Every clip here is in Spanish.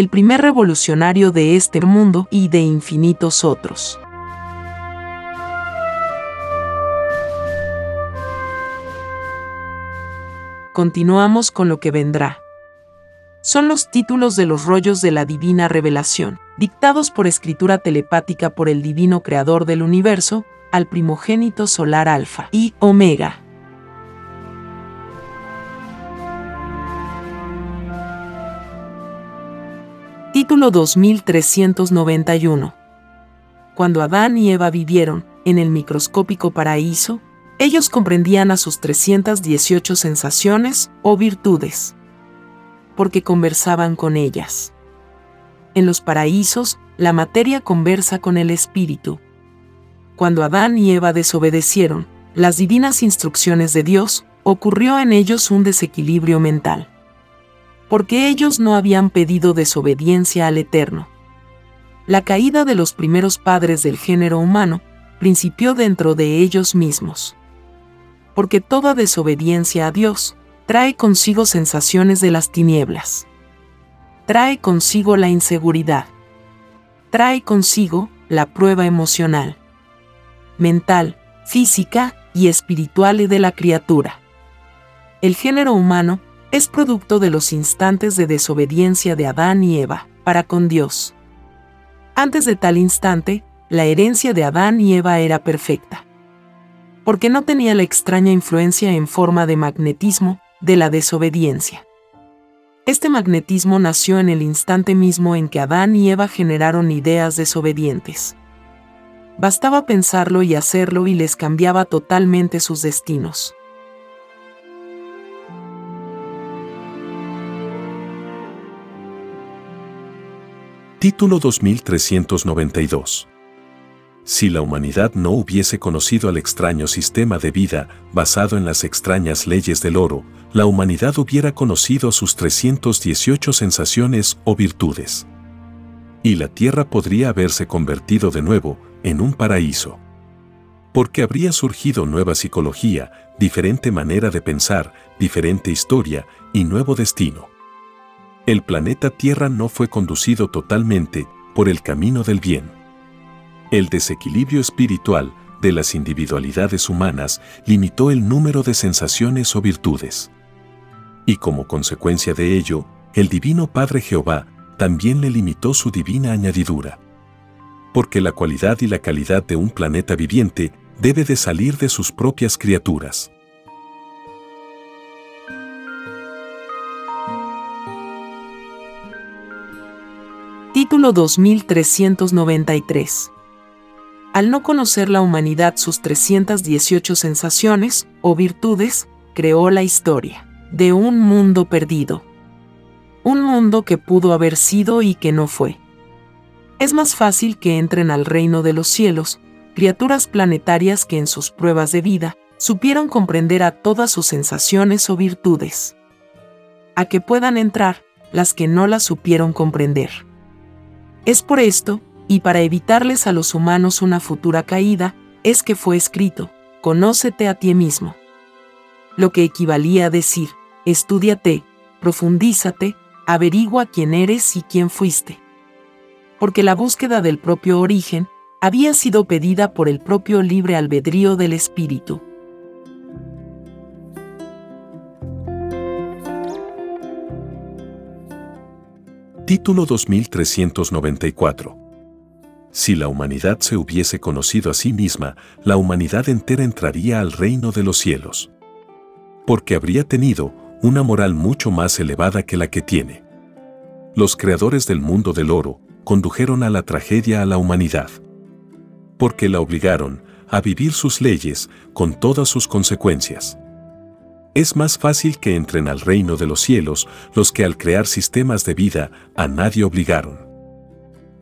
el primer revolucionario de este mundo y de infinitos otros. Continuamos con lo que vendrá. Son los títulos de los rollos de la divina revelación, dictados por escritura telepática por el divino creador del universo, al primogénito solar Alfa y Omega. Título 2391. Cuando Adán y Eva vivieron en el microscópico paraíso, ellos comprendían a sus 318 sensaciones o virtudes, porque conversaban con ellas. En los paraísos, la materia conversa con el espíritu. Cuando Adán y Eva desobedecieron las divinas instrucciones de Dios, ocurrió en ellos un desequilibrio mental porque ellos no habían pedido desobediencia al Eterno. La caída de los primeros padres del género humano principió dentro de ellos mismos. Porque toda desobediencia a Dios trae consigo sensaciones de las tinieblas. Trae consigo la inseguridad. Trae consigo la prueba emocional, mental, física y espiritual de la criatura. El género humano es producto de los instantes de desobediencia de Adán y Eva para con Dios. Antes de tal instante, la herencia de Adán y Eva era perfecta, porque no tenía la extraña influencia en forma de magnetismo de la desobediencia. Este magnetismo nació en el instante mismo en que Adán y Eva generaron ideas desobedientes. Bastaba pensarlo y hacerlo y les cambiaba totalmente sus destinos. Título 2392. Si la humanidad no hubiese conocido al extraño sistema de vida basado en las extrañas leyes del oro, la humanidad hubiera conocido sus 318 sensaciones o virtudes. Y la tierra podría haberse convertido de nuevo en un paraíso. Porque habría surgido nueva psicología, diferente manera de pensar, diferente historia y nuevo destino el planeta Tierra no fue conducido totalmente por el camino del bien. El desequilibrio espiritual de las individualidades humanas limitó el número de sensaciones o virtudes. Y como consecuencia de ello, el Divino Padre Jehová también le limitó su divina añadidura. Porque la cualidad y la calidad de un planeta viviente debe de salir de sus propias criaturas. Título 2393. al no conocer la humanidad sus 318 sensaciones o virtudes, creó la historia de un mundo perdido. Un mundo que pudo haber sido y que no fue. Es más fácil que entren al reino de los cielos, criaturas planetarias que en sus pruebas de vida supieron comprender a todas sus sensaciones o virtudes. A que puedan entrar las que no las supieron comprender. Es por esto y para evitarles a los humanos una futura caída, es que fue escrito, conócete a ti mismo. Lo que equivalía a decir, estudiate, profundízate, averigua quién eres y quién fuiste. Porque la búsqueda del propio origen había sido pedida por el propio libre albedrío del espíritu. Título 2394 si la humanidad se hubiese conocido a sí misma, la humanidad entera entraría al reino de los cielos. Porque habría tenido una moral mucho más elevada que la que tiene. Los creadores del mundo del oro condujeron a la tragedia a la humanidad. Porque la obligaron a vivir sus leyes con todas sus consecuencias. Es más fácil que entren al reino de los cielos los que al crear sistemas de vida a nadie obligaron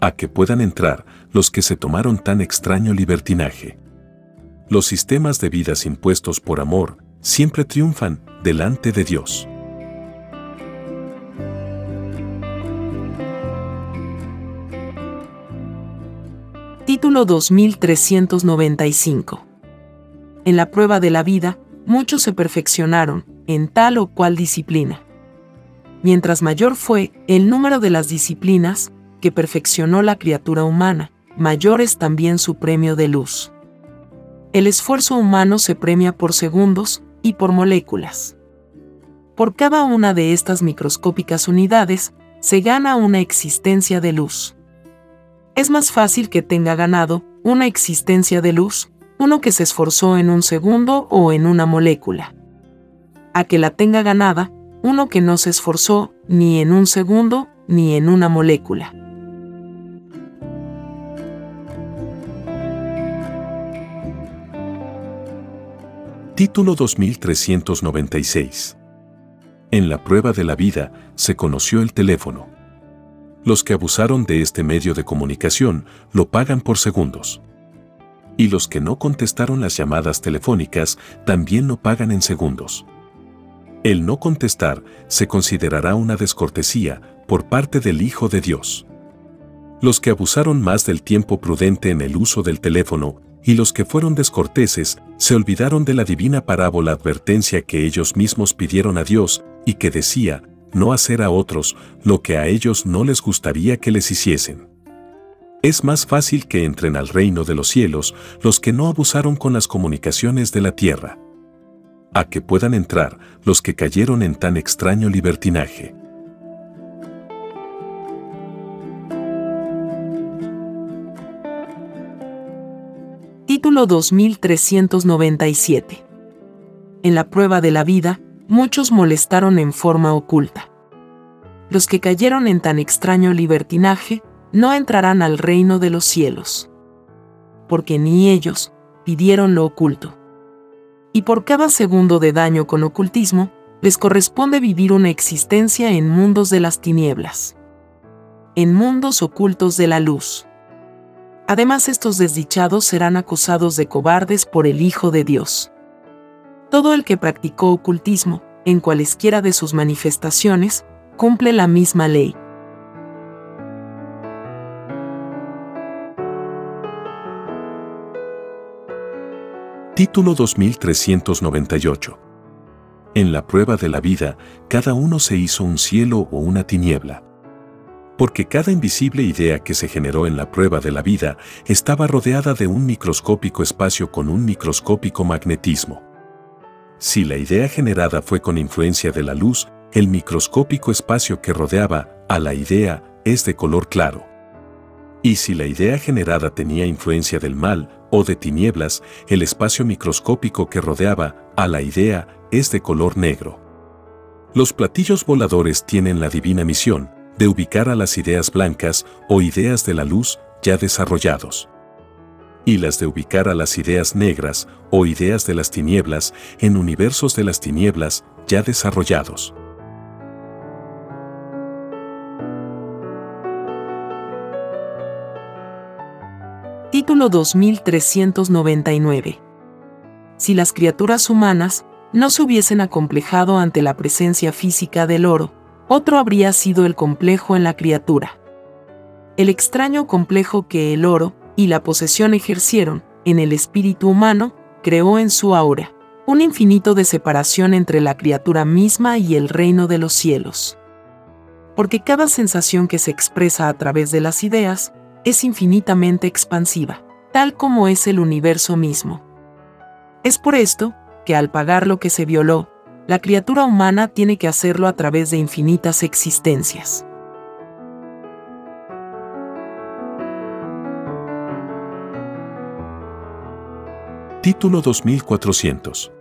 a que puedan entrar los que se tomaron tan extraño libertinaje. Los sistemas de vidas impuestos por amor siempre triunfan delante de Dios. Título 2395 En la prueba de la vida, muchos se perfeccionaron en tal o cual disciplina. Mientras mayor fue el número de las disciplinas, que perfeccionó la criatura humana, mayor es también su premio de luz. El esfuerzo humano se premia por segundos y por moléculas. Por cada una de estas microscópicas unidades, se gana una existencia de luz. Es más fácil que tenga ganado una existencia de luz uno que se esforzó en un segundo o en una molécula, a que la tenga ganada uno que no se esforzó ni en un segundo ni en una molécula. Título 2396. En la prueba de la vida se conoció el teléfono. Los que abusaron de este medio de comunicación lo pagan por segundos. Y los que no contestaron las llamadas telefónicas también lo pagan en segundos. El no contestar se considerará una descortesía por parte del Hijo de Dios. Los que abusaron más del tiempo prudente en el uso del teléfono y los que fueron descorteses se olvidaron de la divina parábola advertencia que ellos mismos pidieron a Dios y que decía, no hacer a otros lo que a ellos no les gustaría que les hiciesen. Es más fácil que entren al reino de los cielos los que no abusaron con las comunicaciones de la tierra. A que puedan entrar los que cayeron en tan extraño libertinaje. Título 2397. En la prueba de la vida, muchos molestaron en forma oculta. Los que cayeron en tan extraño libertinaje no entrarán al reino de los cielos. Porque ni ellos pidieron lo oculto. Y por cada segundo de daño con ocultismo, les corresponde vivir una existencia en mundos de las tinieblas. En mundos ocultos de la luz Además estos desdichados serán acusados de cobardes por el Hijo de Dios. Todo el que practicó ocultismo, en cualesquiera de sus manifestaciones, cumple la misma ley. Título 2398 En la prueba de la vida, cada uno se hizo un cielo o una tiniebla porque cada invisible idea que se generó en la prueba de la vida estaba rodeada de un microscópico espacio con un microscópico magnetismo. Si la idea generada fue con influencia de la luz, el microscópico espacio que rodeaba a la idea es de color claro. Y si la idea generada tenía influencia del mal o de tinieblas, el espacio microscópico que rodeaba a la idea es de color negro. Los platillos voladores tienen la divina misión, de ubicar a las ideas blancas o ideas de la luz ya desarrollados. y las de ubicar a las ideas negras o ideas de las tinieblas en universos de las tinieblas ya desarrollados. Título 2399 Si las criaturas humanas no se hubiesen acomplejado ante la presencia física del oro, otro habría sido el complejo en la criatura. El extraño complejo que el oro y la posesión ejercieron en el espíritu humano creó en su aura un infinito de separación entre la criatura misma y el reino de los cielos. Porque cada sensación que se expresa a través de las ideas es infinitamente expansiva, tal como es el universo mismo. Es por esto que al pagar lo que se violó, la criatura humana tiene que hacerlo a través de infinitas existencias. Título 2400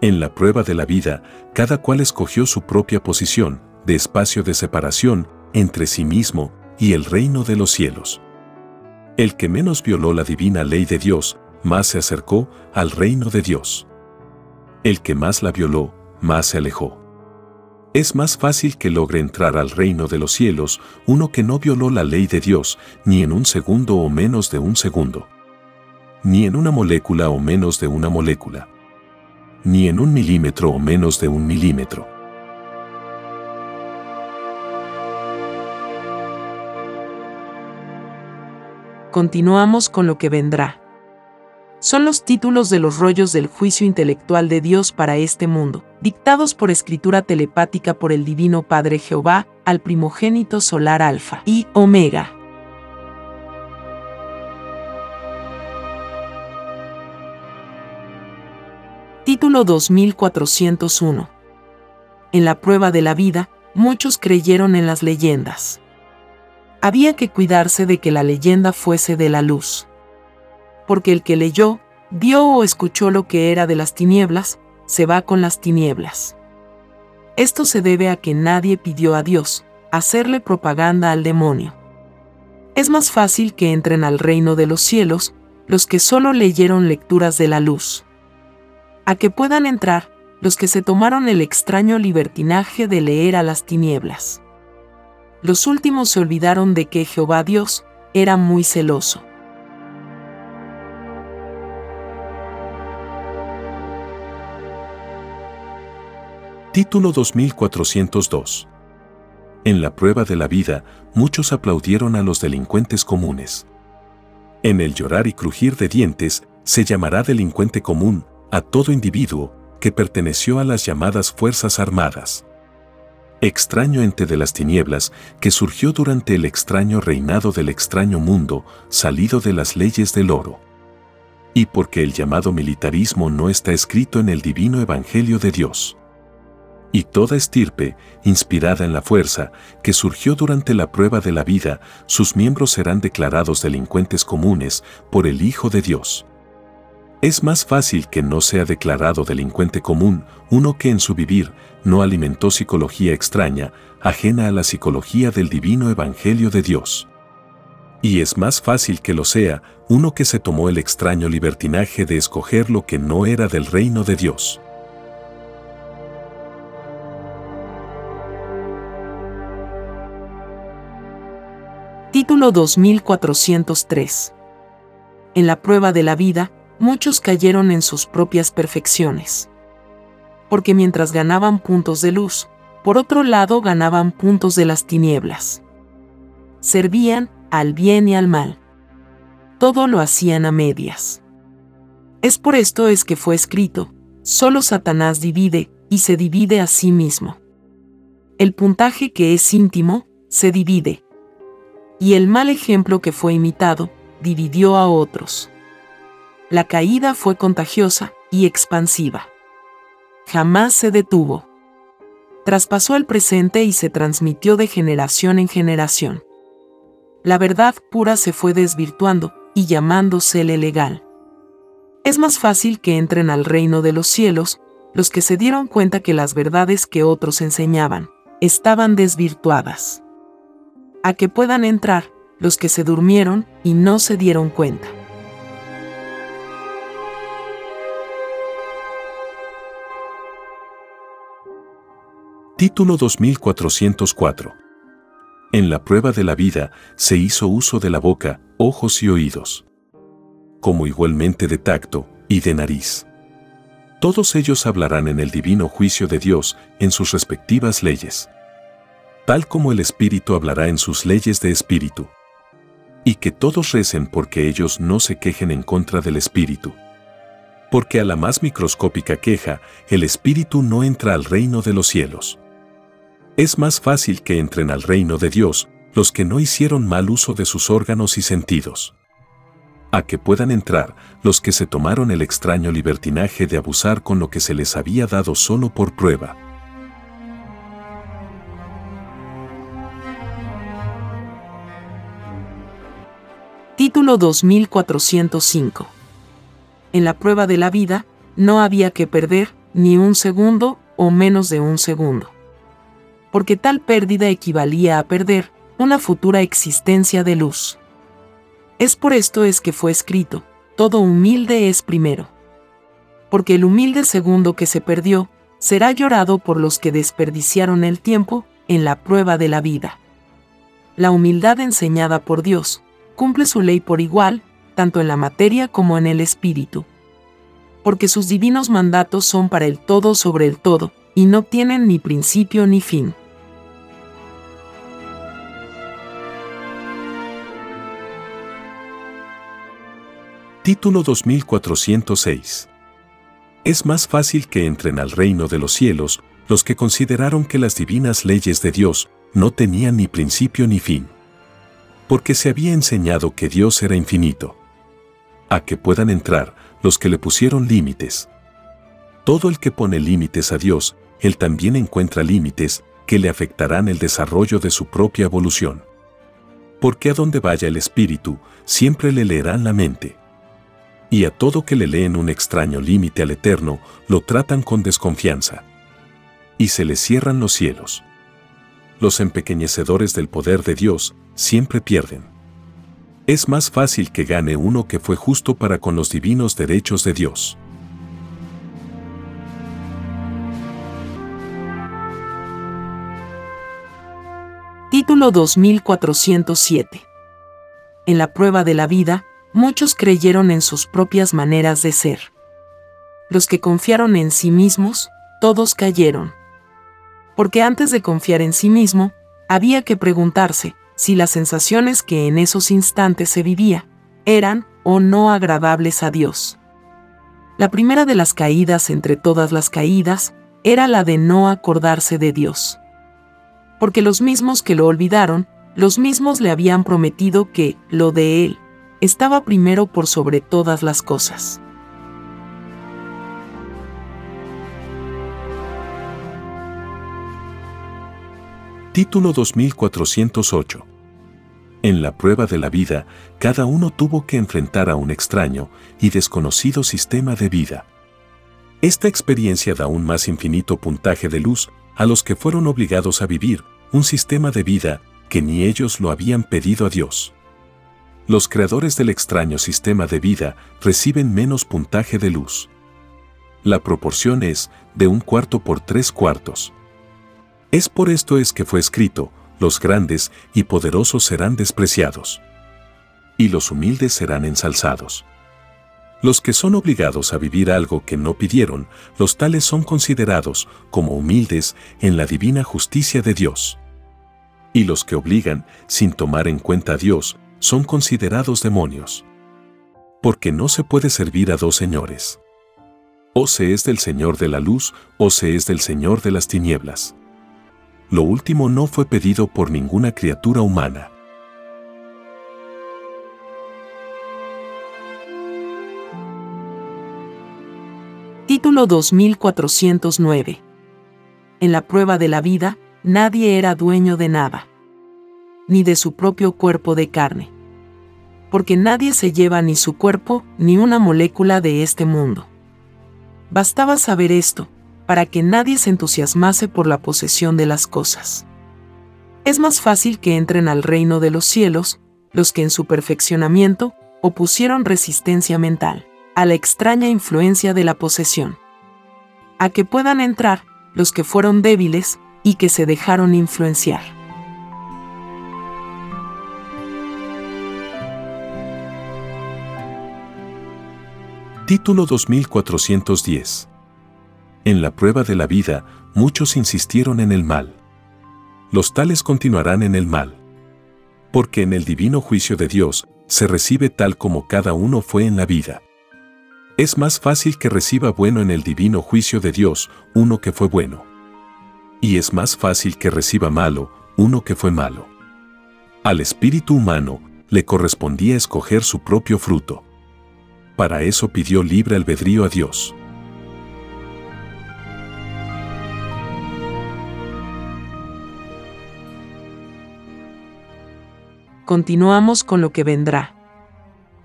En la prueba de la vida, cada cual escogió su propia posición, de espacio de separación, entre sí mismo y el reino de los cielos. El que menos violó la divina ley de Dios, más se acercó al reino de Dios el que más la violó, más se alejó. Es más fácil que logre entrar al reino de los cielos uno que no violó la ley de Dios ni en un segundo o menos de un segundo, ni en una molécula o menos de una molécula, ni en un milímetro o menos de un milímetro. Continuamos con lo que vendrá son los títulos de los rollos del juicio intelectual de Dios para este mundo, dictados por escritura telepática por el Divino Padre Jehová al primogénito solar Alfa y Omega. Título 2401 En la prueba de la vida, muchos creyeron en las leyendas. Había que cuidarse de que la leyenda fuese de la luz porque el que leyó, vio o escuchó lo que era de las tinieblas, se va con las tinieblas. Esto se debe a que nadie pidió a Dios hacerle propaganda al demonio. Es más fácil que entren al reino de los cielos los que solo leyeron lecturas de la luz. A que puedan entrar los que se tomaron el extraño libertinaje de leer a las tinieblas. Los últimos se olvidaron de que Jehová Dios era muy celoso. Título 2402. En la prueba de la vida, muchos aplaudieron a los delincuentes comunes. En el llorar y crujir de dientes, se llamará delincuente común a todo individuo que perteneció a las llamadas Fuerzas Armadas. Extraño ente de las tinieblas que surgió durante el extraño reinado del extraño mundo salido de las leyes del oro. Y porque el llamado militarismo no está escrito en el divino Evangelio de Dios y toda estirpe, inspirada en la fuerza, que surgió durante la prueba de la vida, sus miembros serán declarados delincuentes comunes por el Hijo de Dios. Es más fácil que no sea declarado delincuente común uno que en su vivir no alimentó psicología extraña, ajena a la psicología del divino Evangelio de Dios. Y es más fácil que lo sea uno que se tomó el extraño libertinaje de escoger lo que no era del reino de Dios. Título 2403. En la prueba de la vida, muchos cayeron en sus propias perfecciones. Porque mientras ganaban puntos de luz, por otro lado ganaban puntos de las tinieblas. Servían al bien y al mal. Todo lo hacían a medias. Es por esto es que fue escrito, solo Satanás divide y se divide a sí mismo. El puntaje que es íntimo, se divide, y el mal ejemplo que fue imitado dividió a otros. La caída fue contagiosa y expansiva. Jamás se detuvo. Traspasó el presente y se transmitió de generación en generación. La verdad pura se fue desvirtuando y llamándosele legal. Es más fácil que entren al reino de los cielos los que se dieron cuenta que las verdades que otros enseñaban estaban desvirtuadas a que puedan entrar los que se durmieron y no se dieron cuenta. Título 2404. En la prueba de la vida se hizo uso de la boca, ojos y oídos, como igualmente de tacto y de nariz. Todos ellos hablarán en el divino juicio de Dios en sus respectivas leyes, tal como el Espíritu hablará en sus leyes de Espíritu. Y que todos recen porque ellos no se quejen en contra del Espíritu. Porque a la más microscópica queja, el Espíritu no entra al reino de los cielos. Es más fácil que entren al reino de Dios los que no hicieron mal uso de sus órganos y sentidos. A que puedan entrar los que se tomaron el extraño libertinaje de abusar con lo que se les había dado solo por prueba. Título 2405 En la prueba de la vida, no había que perder ni un segundo o menos de un segundo porque tal pérdida equivalía a perder una futura existencia de luz. Es por esto es que fue escrito, todo humilde es primero. Porque el humilde segundo que se perdió, será llorado por los que desperdiciaron el tiempo en la prueba de la vida. La humildad enseñada por Dios, cumple su ley por igual, tanto en la materia como en el espíritu. Porque sus divinos mandatos son para el todo sobre el todo, y no tienen ni principio ni fin. Título 2406. Es más fácil que entren al reino de los cielos los que consideraron que las divinas leyes de Dios no tenían ni principio ni fin. Porque se había enseñado que Dios era infinito. A que puedan entrar los que le pusieron límites. Todo el que pone límites a Dios, él también encuentra límites que le afectarán el desarrollo de su propia evolución. Porque a donde vaya el espíritu, siempre le leerán la mente y a todo que le leen un extraño límite al Eterno, lo tratan con desconfianza. Y se le cierran los cielos. Los empequeñecedores del poder de Dios siempre pierden. Es más fácil que gane uno que fue justo para con los divinos derechos de Dios. Título 2407 En la prueba de la vida, muchos creyeron en sus propias maneras de ser. Los que confiaron en sí mismos, todos cayeron. Porque antes de confiar en sí mismo, había que preguntarse si las sensaciones que en esos instantes se vivía eran o no agradables a Dios. La primera de las caídas entre todas las caídas era la de no acordarse de Dios. Porque los mismos que lo olvidaron, los mismos le habían prometido que lo de Él, estaba primero por sobre todas las cosas. Título 2408 En la prueba de la vida, cada uno tuvo que enfrentar a un extraño y desconocido sistema de vida. Esta experiencia da un más infinito puntaje de luz a los que fueron obligados a vivir un sistema de vida que ni ellos lo habían pedido a Dios los creadores del extraño sistema de vida reciben menos puntaje de luz. La proporción es de un cuarto por tres cuartos. Es por esto es que fue escrito, los grandes y poderosos serán despreciados. Y los humildes serán ensalzados. Los que son obligados a vivir algo que no pidieron, los tales son considerados como humildes en la divina justicia de Dios. Y los que obligan, sin tomar en cuenta a Dios, son considerados demonios. Porque no se puede servir a dos señores. O se es del Señor de la luz o se es del Señor de las tinieblas. Lo último no fue pedido por ninguna criatura humana. Título 2409 En la prueba de la vida, nadie era dueño de nada ni de su propio cuerpo de carne. Porque nadie se lleva ni su cuerpo ni una molécula de este mundo. Bastaba saber esto, para que nadie se entusiasmase por la posesión de las cosas. Es más fácil que entren al reino de los cielos los que en su perfeccionamiento opusieron resistencia mental a la extraña influencia de la posesión. A que puedan entrar los que fueron débiles y que se dejaron influenciar. Título 2410 En la prueba de la vida, muchos insistieron en el mal. Los tales continuarán en el mal. Porque en el divino juicio de Dios, se recibe tal como cada uno fue en la vida. Es más fácil que reciba bueno en el divino juicio de Dios uno que fue bueno. Y es más fácil que reciba malo uno que fue malo. Al espíritu humano le correspondía escoger su propio fruto. Para eso pidió libre albedrío a Dios. Continuamos con lo que vendrá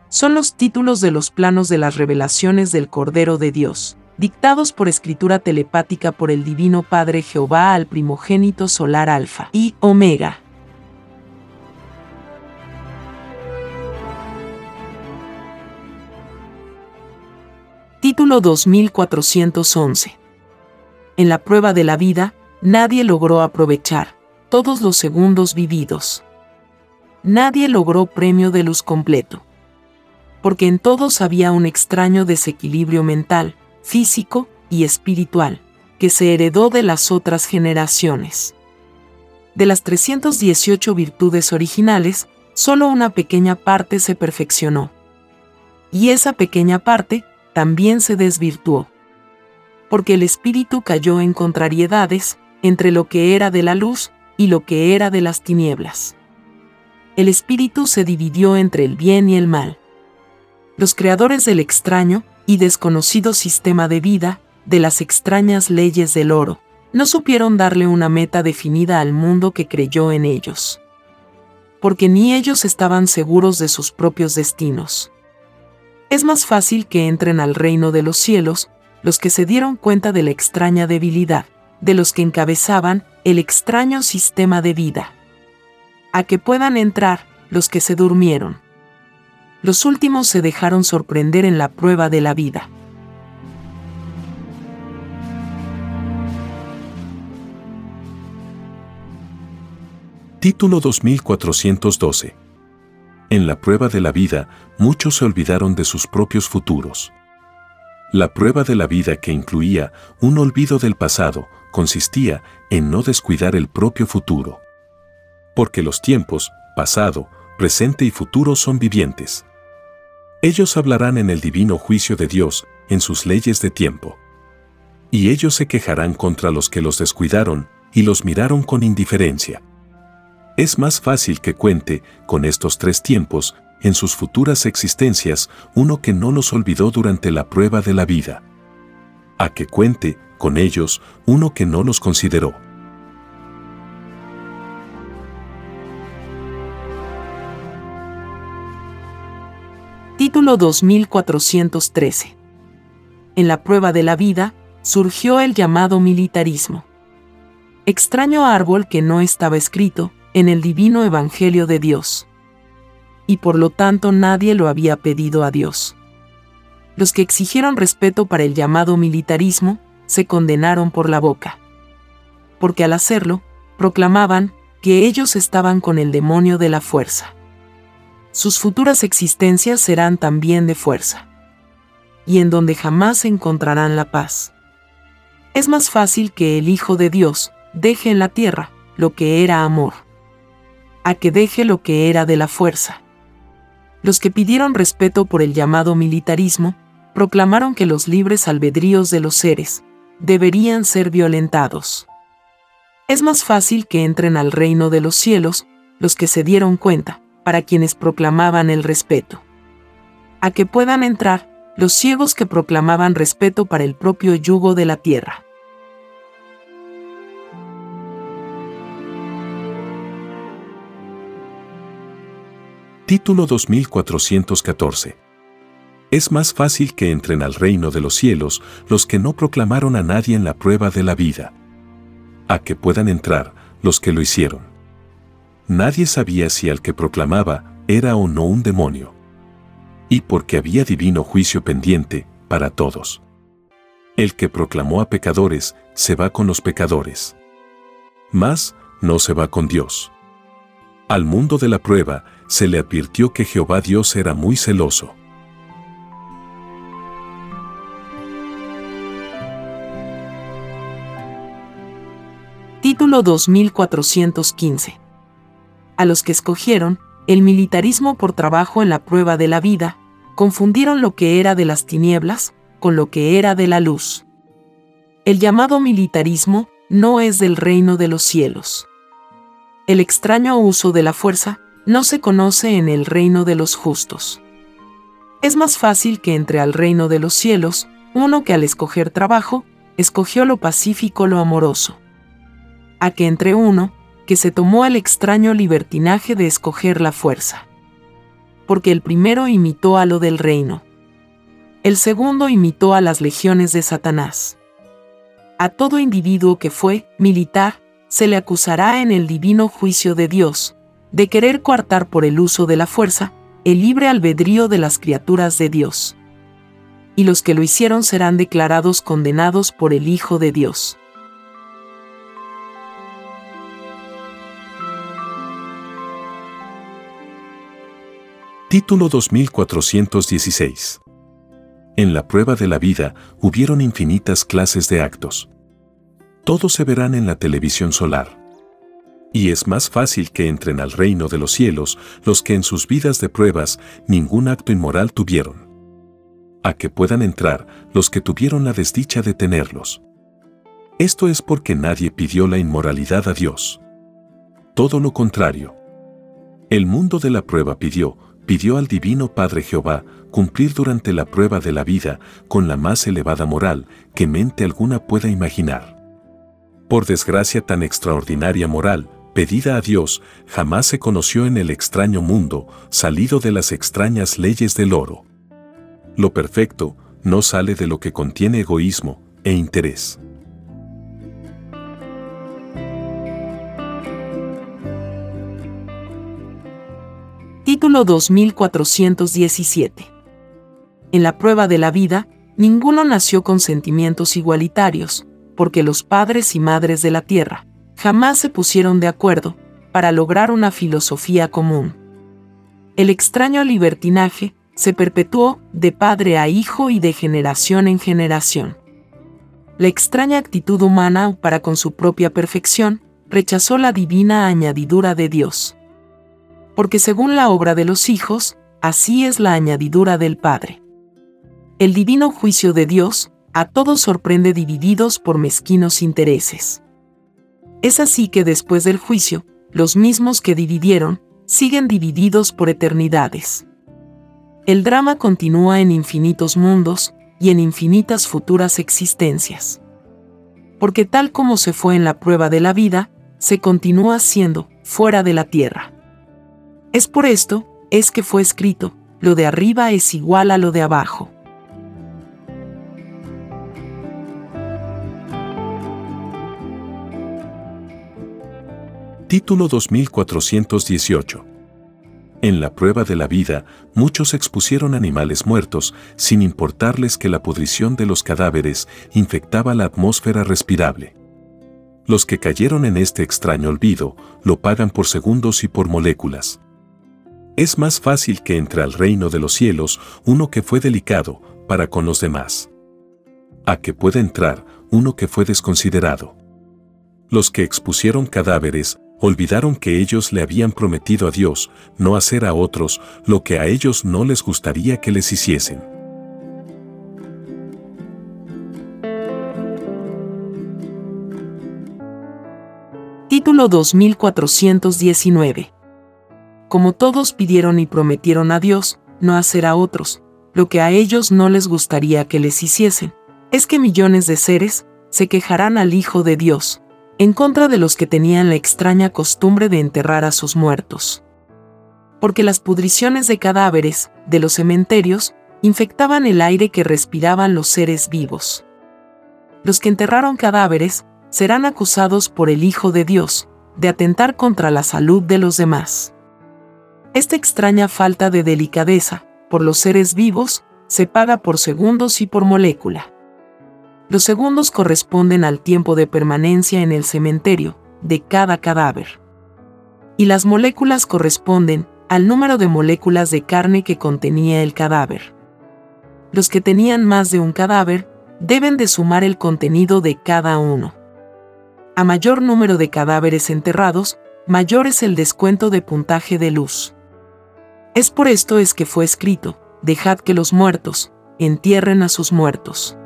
son los títulos de los planos de las revelaciones del Cordero de Dios, dictados por escritura telepática por el Divino Padre Jehová al primogénito solar Alfa y Omega. Título 2411 En la prueba de la vida, nadie logró aprovechar todos los segundos vividos. Nadie logró premio de luz completo porque en todos había un extraño desequilibrio mental, físico y espiritual, que se heredó de las otras generaciones. De las 318 virtudes originales, solo una pequeña parte se perfeccionó. Y esa pequeña parte también se desvirtuó. Porque el espíritu cayó en contrariedades entre lo que era de la luz y lo que era de las tinieblas. El espíritu se dividió entre el bien y el mal los creadores del extraño y desconocido sistema de vida, de las extrañas leyes del oro, no supieron darle una meta definida al mundo que creyó en ellos. Porque ni ellos estaban seguros de sus propios destinos. Es más fácil que entren al reino de los cielos los que se dieron cuenta de la extraña debilidad, de los que encabezaban el extraño sistema de vida. A que puedan entrar los que se durmieron los últimos se dejaron sorprender en la prueba de la vida. Título 2412 En la prueba de la vida, muchos se olvidaron de sus propios futuros. La prueba de la vida que incluía un olvido del pasado consistía en no descuidar el propio futuro. Porque los tiempos, pasado, presente y futuro son vivientes. Ellos hablarán en el divino juicio de Dios, en sus leyes de tiempo. Y ellos se quejarán contra los que los descuidaron y los miraron con indiferencia. Es más fácil que cuente, con estos tres tiempos, en sus futuras existencias, uno que no los olvidó durante la prueba de la vida. A que cuente, con ellos, uno que no los consideró. Título 2413. En la prueba de la vida, surgió el llamado militarismo. Extraño árbol que no estaba escrito en el divino Evangelio de Dios. Y por lo tanto nadie lo había pedido a Dios. Los que exigieron respeto para el llamado militarismo se condenaron por la boca. Porque al hacerlo, proclamaban que ellos estaban con el demonio de la fuerza sus futuras existencias serán también de fuerza, y en donde jamás encontrarán la paz. Es más fácil que el Hijo de Dios deje en la tierra lo que era amor, a que deje lo que era de la fuerza. Los que pidieron respeto por el llamado militarismo, proclamaron que los libres albedríos de los seres deberían ser violentados. Es más fácil que entren al reino de los cielos los que se dieron cuenta para quienes proclamaban el respeto. A que puedan entrar los ciegos que proclamaban respeto para el propio yugo de la tierra. Título 2414 Es más fácil que entren al reino de los cielos los que no proclamaron a nadie en la prueba de la vida. A que puedan entrar los que lo hicieron. Nadie sabía si al que proclamaba era o no un demonio. Y porque había divino juicio pendiente para todos. El que proclamó a pecadores se va con los pecadores. Mas, no se va con Dios. Al mundo de la prueba, se le advirtió que Jehová Dios era muy celoso. Título 2415. A los que escogieron el militarismo por trabajo en la prueba de la vida, confundieron lo que era de las tinieblas con lo que era de la luz. El llamado militarismo no es del reino de los cielos. El extraño uso de la fuerza no se conoce en el reino de los justos. Es más fácil que entre al reino de los cielos uno que al escoger trabajo, escogió lo pacífico, lo amoroso. A que entre uno que se tomó el extraño libertinaje de escoger la fuerza. Porque el primero imitó a lo del reino. El segundo imitó a las legiones de Satanás. A todo individuo que fue militar, se le acusará en el divino juicio de Dios, de querer coartar por el uso de la fuerza el libre albedrío de las criaturas de Dios. Y los que lo hicieron serán declarados condenados por el Hijo de Dios. Título 2416 En la prueba de la vida hubieron infinitas clases de actos. Todos se verán en la televisión solar. Y es más fácil que entren al reino de los cielos los que en sus vidas de pruebas ningún acto inmoral tuvieron. A que puedan entrar los que tuvieron la desdicha de tenerlos. Esto es porque nadie pidió la inmoralidad a Dios. Todo lo contrario. El mundo de la prueba pidió, pidió al Divino Padre Jehová cumplir durante la prueba de la vida con la más elevada moral que mente alguna pueda imaginar. Por desgracia tan extraordinaria moral, pedida a Dios, jamás se conoció en el extraño mundo, salido de las extrañas leyes del oro. Lo perfecto no sale de lo que contiene egoísmo e interés. Título 2417. En la prueba de la vida, ninguno nació con sentimientos igualitarios, porque los padres y madres de la tierra jamás se pusieron de acuerdo para lograr una filosofía común. El extraño libertinaje se perpetuó de padre a hijo y de generación en generación. La extraña actitud humana para con su propia perfección rechazó la divina añadidura de Dios porque según la obra de los hijos, así es la añadidura del Padre. El divino juicio de Dios a todos sorprende divididos por mezquinos intereses. Es así que después del juicio, los mismos que dividieron, siguen divididos por eternidades. El drama continúa en infinitos mundos y en infinitas futuras existencias. Porque tal como se fue en la prueba de la vida, se continúa siendo fuera de la tierra. Es por esto, es que fue escrito, lo de arriba es igual a lo de abajo. Título 2418 En la prueba de la vida, muchos expusieron animales muertos, sin importarles que la pudrición de los cadáveres infectaba la atmósfera respirable. Los que cayeron en este extraño olvido, lo pagan por segundos y por moléculas. Es más fácil que entre al reino de los cielos uno que fue delicado para con los demás. A que pueda entrar uno que fue desconsiderado. Los que expusieron cadáveres olvidaron que ellos le habían prometido a Dios no hacer a otros lo que a ellos no les gustaría que les hiciesen. Título 2419 como todos pidieron y prometieron a Dios no hacer a otros, lo que a ellos no les gustaría que les hiciesen, es que millones de seres se quejarán al Hijo de Dios, en contra de los que tenían la extraña costumbre de enterrar a sus muertos. Porque las pudriciones de cadáveres de los cementerios infectaban el aire que respiraban los seres vivos. Los que enterraron cadáveres serán acusados por el Hijo de Dios de atentar contra la salud de los demás. Esta extraña falta de delicadeza por los seres vivos se paga por segundos y por molécula. Los segundos corresponden al tiempo de permanencia en el cementerio de cada cadáver. Y las moléculas corresponden al número de moléculas de carne que contenía el cadáver. Los que tenían más de un cadáver deben de sumar el contenido de cada uno. A mayor número de cadáveres enterrados, mayor es el descuento de puntaje de luz. Es por esto es que fue escrito, dejad que los muertos entierren a sus muertos.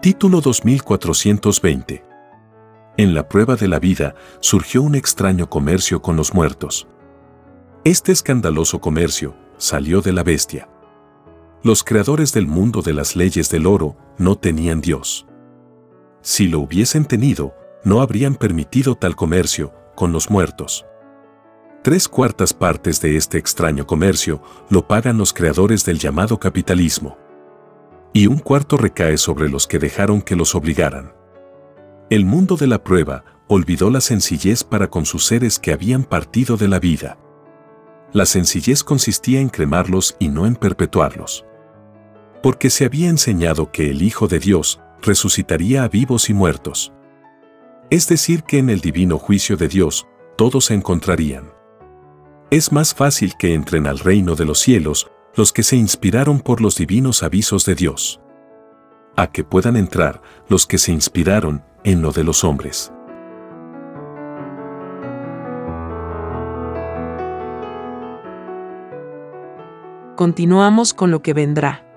Título 2420 En la prueba de la vida surgió un extraño comercio con los muertos. Este escandaloso comercio salió de la bestia. Los creadores del mundo de las leyes del oro no tenían Dios. Si lo hubiesen tenido, no habrían permitido tal comercio con los muertos. Tres cuartas partes de este extraño comercio lo pagan los creadores del llamado capitalismo. Y un cuarto recae sobre los que dejaron que los obligaran. El mundo de la prueba olvidó la sencillez para con sus seres que habían partido de la vida. La sencillez consistía en cremarlos y no en perpetuarlos. Porque se había enseñado que el Hijo de Dios resucitaría a vivos y muertos. Es decir, que en el divino juicio de Dios, todos se encontrarían. Es más fácil que entren al reino de los cielos los que se inspiraron por los divinos avisos de Dios. A que puedan entrar los que se inspiraron en lo de los hombres. Continuamos con lo que vendrá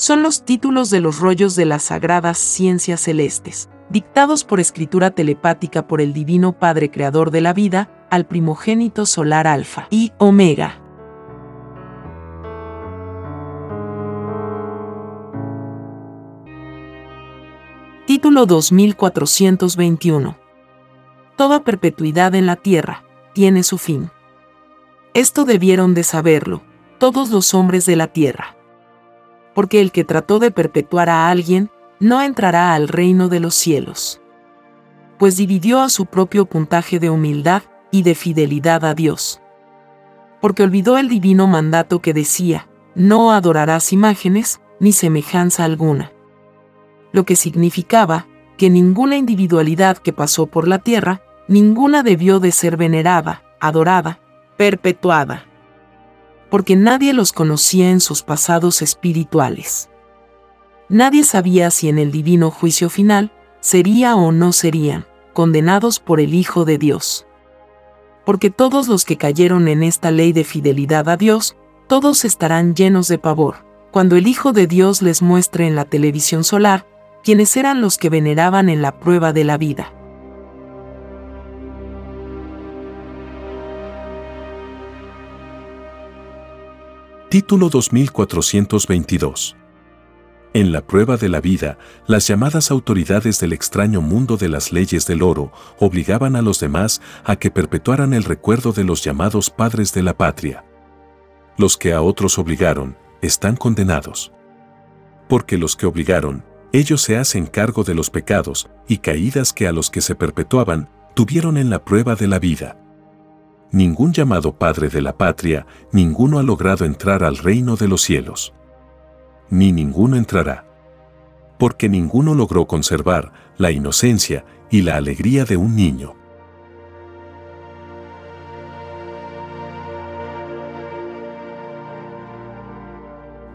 son los títulos de los rollos de las sagradas ciencias celestes, dictados por escritura telepática por el Divino Padre Creador de la vida, al primogénito solar Alfa y Omega. Título 2421. Toda perpetuidad en la Tierra tiene su fin. Esto debieron de saberlo todos los hombres de la Tierra porque el que trató de perpetuar a alguien no entrará al reino de los cielos. Pues dividió a su propio puntaje de humildad y de fidelidad a Dios. Porque olvidó el divino mandato que decía, no adorarás imágenes ni semejanza alguna. Lo que significaba que ninguna individualidad que pasó por la tierra, ninguna debió de ser venerada, adorada, perpetuada porque nadie los conocía en sus pasados espirituales. Nadie sabía si en el divino juicio final sería o no serían condenados por el Hijo de Dios. Porque todos los que cayeron en esta ley de fidelidad a Dios, todos estarán llenos de pavor, cuando el Hijo de Dios les muestre en la televisión solar quienes eran los que veneraban en la prueba de la vida. Título 2422. En la prueba de la vida, las llamadas autoridades del extraño mundo de las leyes del oro obligaban a los demás a que perpetuaran el recuerdo de los llamados padres de la patria. Los que a otros obligaron, están condenados. Porque los que obligaron, ellos se hacen cargo de los pecados y caídas que a los que se perpetuaban, tuvieron en la prueba de la vida ningún llamado Padre de la Patria, ninguno ha logrado entrar al reino de los cielos. Ni ninguno entrará. Porque ninguno logró conservar la inocencia y la alegría de un niño.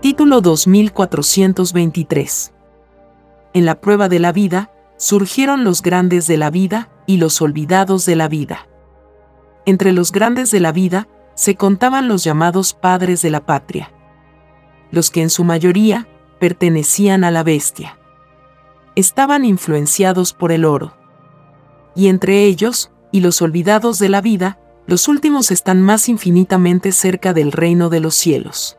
Título 2423 En la prueba de la vida, surgieron los grandes de la vida y los olvidados de la vida. Entre los grandes de la vida se contaban los llamados padres de la patria, los que en su mayoría pertenecían a la bestia. Estaban influenciados por el oro. Y entre ellos, y los olvidados de la vida, los últimos están más infinitamente cerca del reino de los cielos.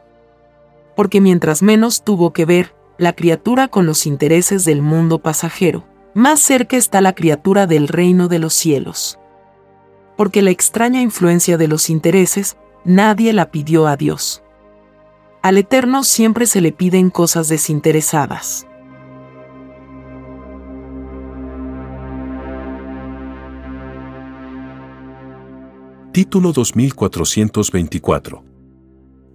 Porque mientras menos tuvo que ver la criatura con los intereses del mundo pasajero, más cerca está la criatura del reino de los cielos porque la extraña influencia de los intereses nadie la pidió a Dios. Al Eterno siempre se le piden cosas desinteresadas. Título 2424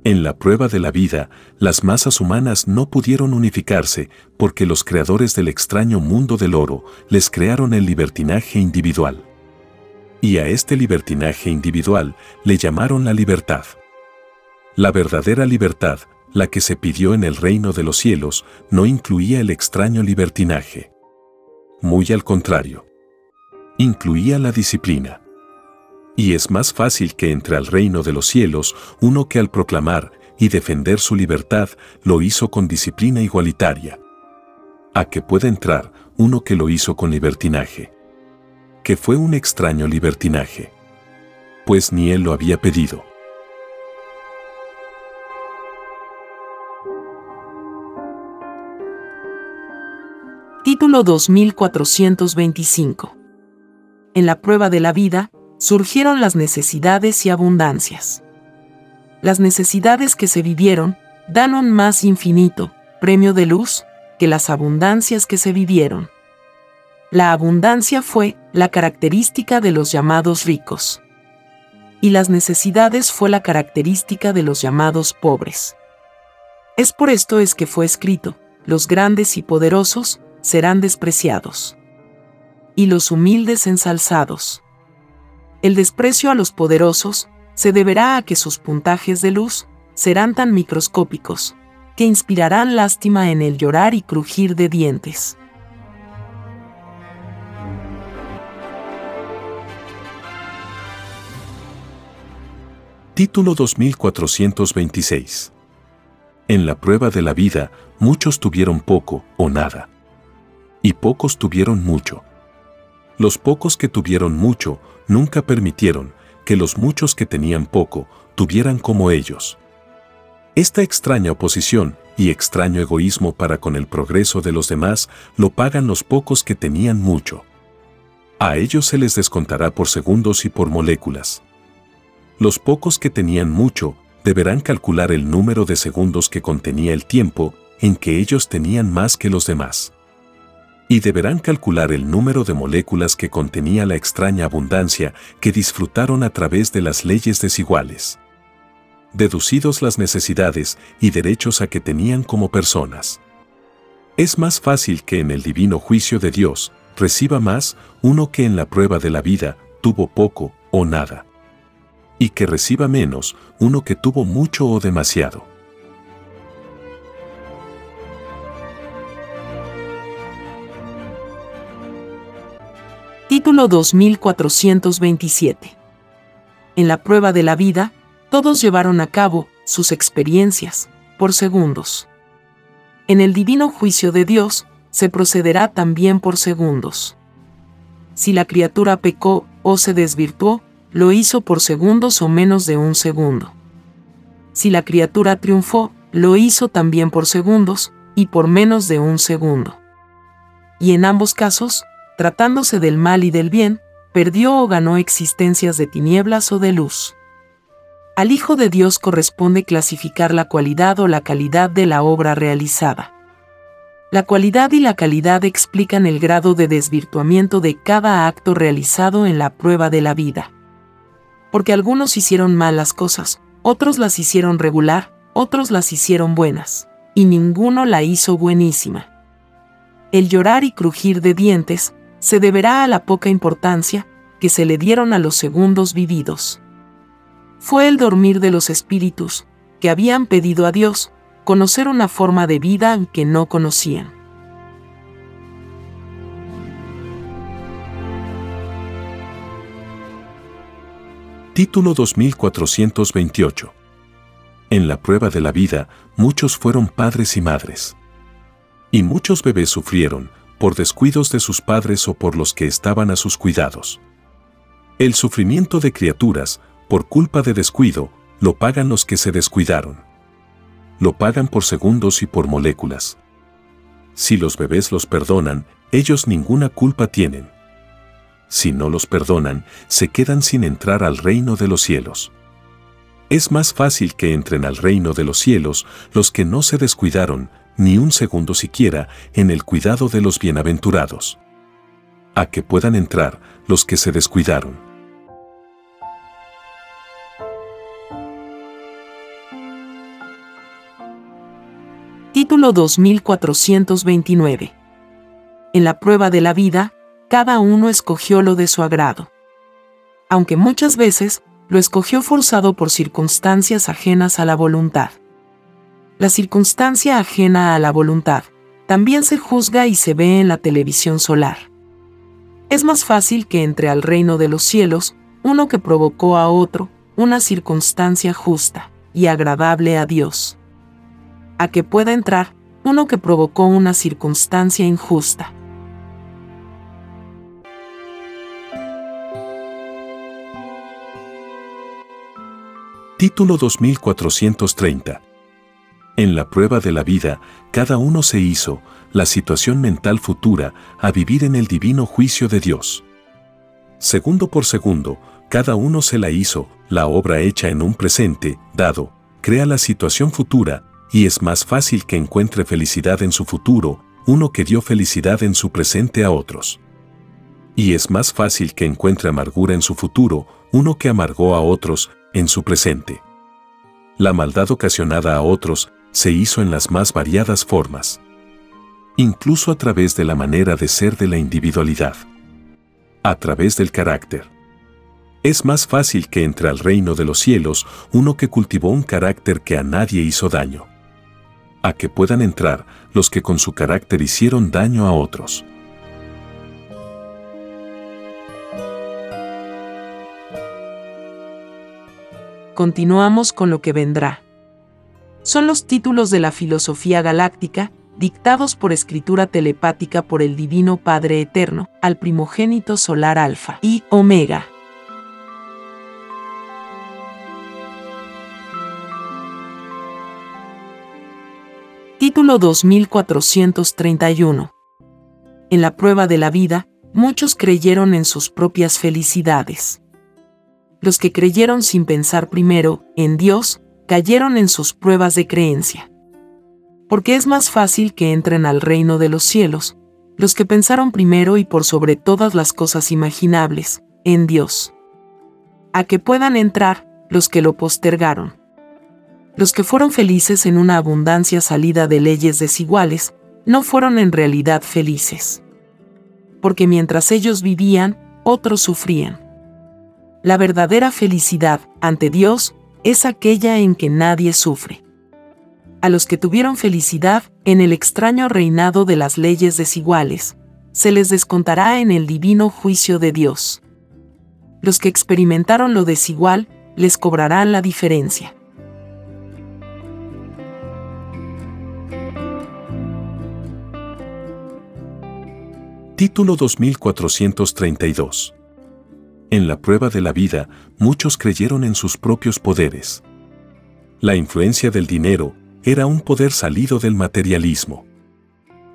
En la prueba de la vida, las masas humanas no pudieron unificarse porque los creadores del extraño mundo del oro les crearon el libertinaje individual. Y a este libertinaje individual le llamaron la libertad. La verdadera libertad, la que se pidió en el reino de los cielos, no incluía el extraño libertinaje. Muy al contrario. Incluía la disciplina. Y es más fácil que entre al reino de los cielos uno que al proclamar y defender su libertad lo hizo con disciplina igualitaria. A que pueda entrar uno que lo hizo con libertinaje. Que fue un extraño libertinaje. Pues ni él lo había pedido. Título 2425. En la prueba de la vida, surgieron las necesidades y abundancias. Las necesidades que se vivieron dan un más infinito premio de luz que las abundancias que se vivieron. La abundancia fue la característica de los llamados ricos. Y las necesidades fue la característica de los llamados pobres. Es por esto es que fue escrito, los grandes y poderosos serán despreciados. Y los humildes ensalzados. El desprecio a los poderosos se deberá a que sus puntajes de luz serán tan microscópicos, que inspirarán lástima en el llorar y crujir de dientes. Título 2426 En la prueba de la vida, muchos tuvieron poco o nada. Y pocos tuvieron mucho. Los pocos que tuvieron mucho nunca permitieron que los muchos que tenían poco tuvieran como ellos. Esta extraña oposición y extraño egoísmo para con el progreso de los demás lo pagan los pocos que tenían mucho. A ellos se les descontará por segundos y por moléculas. Los pocos que tenían mucho deberán calcular el número de segundos que contenía el tiempo en que ellos tenían más que los demás y deberán calcular el número de moléculas que contenía la extraña abundancia que disfrutaron a través de las leyes desiguales. Deducidos las necesidades y derechos a que tenían como personas. Es más fácil que en el divino juicio de Dios reciba más uno que en la prueba de la vida tuvo poco o nada. Y que reciba menos uno que tuvo mucho o demasiado. Título 2427. En la prueba de la vida, todos llevaron a cabo sus experiencias por segundos. En el divino juicio de Dios, se procederá también por segundos. Si la criatura pecó o se desvirtuó, lo hizo por segundos o menos de un segundo. Si la criatura triunfó, lo hizo también por segundos y por menos de un segundo. Y en ambos casos, tratándose del mal y del bien, perdió o ganó existencias de tinieblas o de luz. Al Hijo de Dios corresponde clasificar la cualidad o la calidad de la obra realizada. La cualidad y la calidad explican el grado de desvirtuamiento de cada acto realizado en la prueba de la vida. Porque algunos hicieron malas cosas, otros las hicieron regular, otros las hicieron buenas, y ninguno la hizo buenísima. El llorar y crujir de dientes se deberá a la poca importancia que se le dieron a los segundos vividos. Fue el dormir de los espíritus, que habían pedido a Dios conocer una forma de vida que no conocían. Título 2428 En la prueba de la vida, muchos fueron padres y madres. Y muchos bebés sufrieron, por descuidos de sus padres o por los que estaban a sus cuidados. El sufrimiento de criaturas, por culpa de descuido, lo pagan los que se descuidaron. Lo pagan por segundos y por moléculas. Si los bebés los perdonan, ellos ninguna culpa tienen. Si no los perdonan, se quedan sin entrar al reino de los cielos. Es más fácil que entren al reino de los cielos los que no se descuidaron, ni un segundo siquiera en el cuidado de los bienaventurados. A que puedan entrar los que se descuidaron. Título 2429. En la prueba de la vida, cada uno escogió lo de su agrado. Aunque muchas veces lo escogió forzado por circunstancias ajenas a la voluntad. La circunstancia ajena a la voluntad también se juzga y se ve en la televisión solar. Es más fácil que entre al reino de los cielos uno que provocó a otro una circunstancia justa y agradable a Dios, a que pueda entrar uno que provocó una circunstancia injusta. Título 2430 en la prueba de la vida, cada uno se hizo, la situación mental futura, a vivir en el divino juicio de Dios. Segundo por segundo, cada uno se la hizo, la obra hecha en un presente, dado, crea la situación futura, y es más fácil que encuentre felicidad en su futuro, uno que dio felicidad en su presente a otros. Y es más fácil que encuentre amargura en su futuro, uno que amargó a otros, en su presente. La maldad ocasionada a otros se hizo en las más variadas formas, incluso a través de la manera de ser de la individualidad, a través del carácter. Es más fácil que entre al reino de los cielos uno que cultivó un carácter que a nadie hizo daño, a que puedan entrar los que con su carácter hicieron daño a otros. Continuamos con lo que vendrá son los títulos de la filosofía galáctica, dictados por escritura telepática por el Divino Padre Eterno, al primogénito solar Alfa y Omega. Título 2431. En la prueba de la vida, muchos creyeron en sus propias felicidades. Los que creyeron sin pensar primero en Dios, cayeron en sus pruebas de creencia. Porque es más fácil que entren al reino de los cielos, los que pensaron primero y por sobre todas las cosas imaginables, en Dios. A que puedan entrar los que lo postergaron. Los que fueron felices en una abundancia salida de leyes desiguales, no fueron en realidad felices. Porque mientras ellos vivían, otros sufrían. La verdadera felicidad ante Dios es aquella en que nadie sufre. A los que tuvieron felicidad en el extraño reinado de las leyes desiguales, se les descontará en el divino juicio de Dios. Los que experimentaron lo desigual, les cobrarán la diferencia. Título 2432 en la prueba de la vida, muchos creyeron en sus propios poderes. La influencia del dinero era un poder salido del materialismo.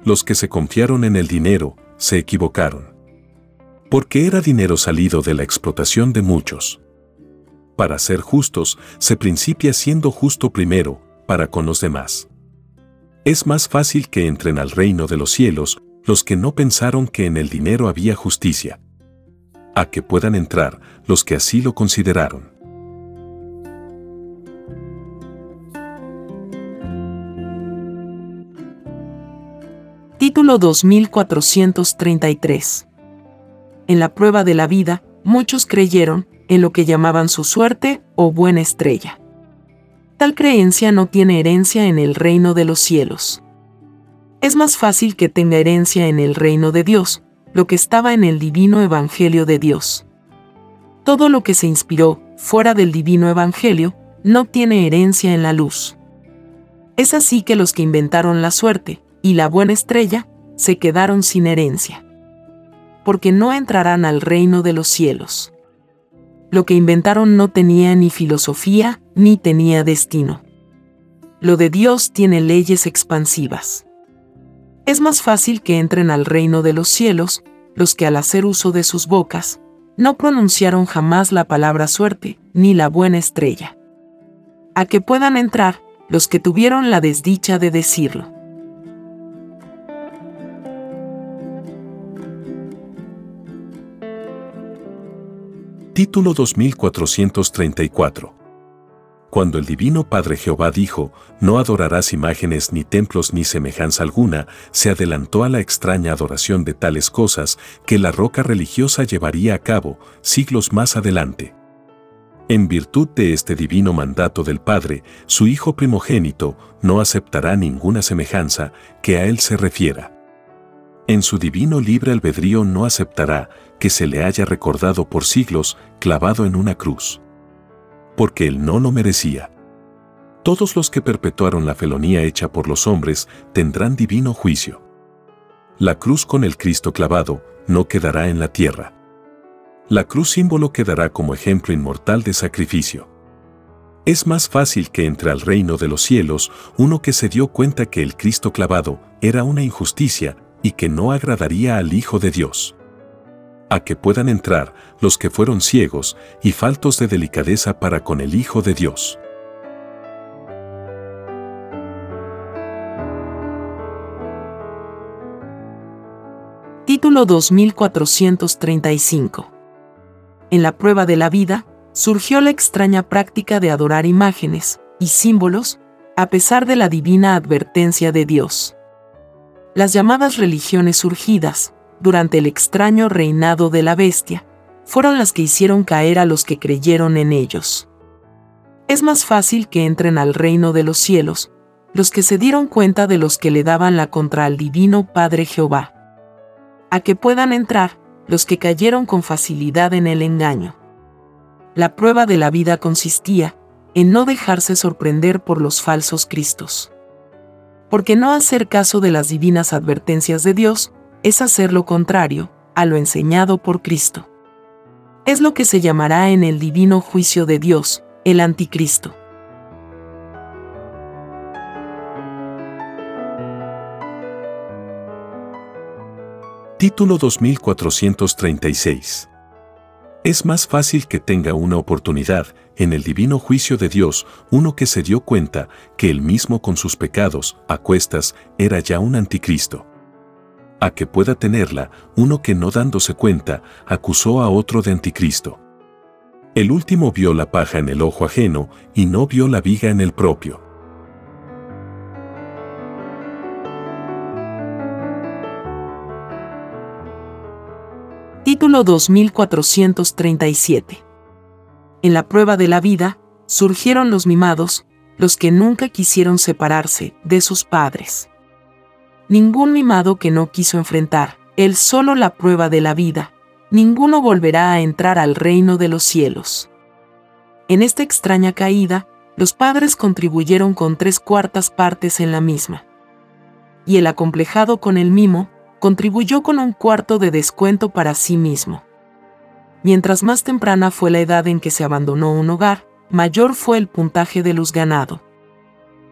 Los que se confiaron en el dinero se equivocaron. Porque era dinero salido de la explotación de muchos. Para ser justos, se principia siendo justo primero, para con los demás. Es más fácil que entren al reino de los cielos los que no pensaron que en el dinero había justicia a que puedan entrar los que así lo consideraron. Título 2433 En la prueba de la vida, muchos creyeron en lo que llamaban su suerte o buena estrella. Tal creencia no tiene herencia en el reino de los cielos. Es más fácil que tenga herencia en el reino de Dios, lo que estaba en el divino Evangelio de Dios. Todo lo que se inspiró fuera del divino Evangelio no tiene herencia en la luz. Es así que los que inventaron la suerte y la buena estrella se quedaron sin herencia, porque no entrarán al reino de los cielos. Lo que inventaron no tenía ni filosofía ni tenía destino. Lo de Dios tiene leyes expansivas es más fácil que entren al reino de los cielos los que al hacer uso de sus bocas, no pronunciaron jamás la palabra suerte ni la buena estrella. A que puedan entrar los que tuvieron la desdicha de decirlo. Título 2434 Cuando el Divino Padre Jehová dijo, no adorarás imágenes ni templos ni semejanza alguna, se adelantó a la extraña adoración de tales cosas que la roca religiosa llevaría a cabo siglos más adelante. En virtud de este divino mandato del Padre, su Hijo primogénito no aceptará ninguna semejanza que a él se refiera. En su divino libre albedrío no aceptará que se le haya recordado por siglos clavado en una cruz. Porque él no lo merecía. Todos los que perpetuaron la felonía hecha por los hombres tendrán divino juicio. La cruz con el Cristo clavado no quedará en la tierra la cruz símbolo quedará como ejemplo inmortal de sacrificio. Es más fácil que entre al reino de los cielos uno que se dio cuenta que el Cristo clavado era una injusticia y que no agradaría al Hijo de Dios. A que puedan entrar los que fueron ciegos y faltos de delicadeza para con el Hijo de Dios. Título 2435 en la prueba de la vida, surgió la extraña práctica de adorar imágenes y símbolos, a pesar de la divina advertencia de Dios. Las llamadas religiones surgidas, durante el extraño reinado de la bestia, fueron las que hicieron caer a los que creyeron en ellos. Es más fácil que entren al reino de los cielos los que se dieron cuenta de los que le daban la contra al divino Padre Jehová. A que puedan entrar los que cayeron con facilidad en el engaño. La prueba de la vida consistía en no dejarse sorprender por los falsos Cristos. Porque no hacer caso de las divinas advertencias de Dios es hacer lo contrario a lo enseñado por Cristo. Es lo que se llamará en el divino juicio de Dios, el anticristo. Título 2436. Es más fácil que tenga una oportunidad en el divino juicio de Dios uno que se dio cuenta que él mismo con sus pecados, a cuestas, era ya un anticristo. A que pueda tenerla uno que no dándose cuenta, acusó a otro de anticristo. El último vio la paja en el ojo ajeno y no vio la viga en el propio. Título 2437. En la prueba de la vida, surgieron los mimados, los que nunca quisieron separarse de sus padres. Ningún mimado que no quiso enfrentar, él solo la prueba de la vida, ninguno volverá a entrar al reino de los cielos. En esta extraña caída, los padres contribuyeron con tres cuartas partes en la misma. Y el acomplejado con el mimo, contribuyó con un cuarto de descuento para sí mismo. Mientras más temprana fue la edad en que se abandonó un hogar, mayor fue el puntaje de luz ganado.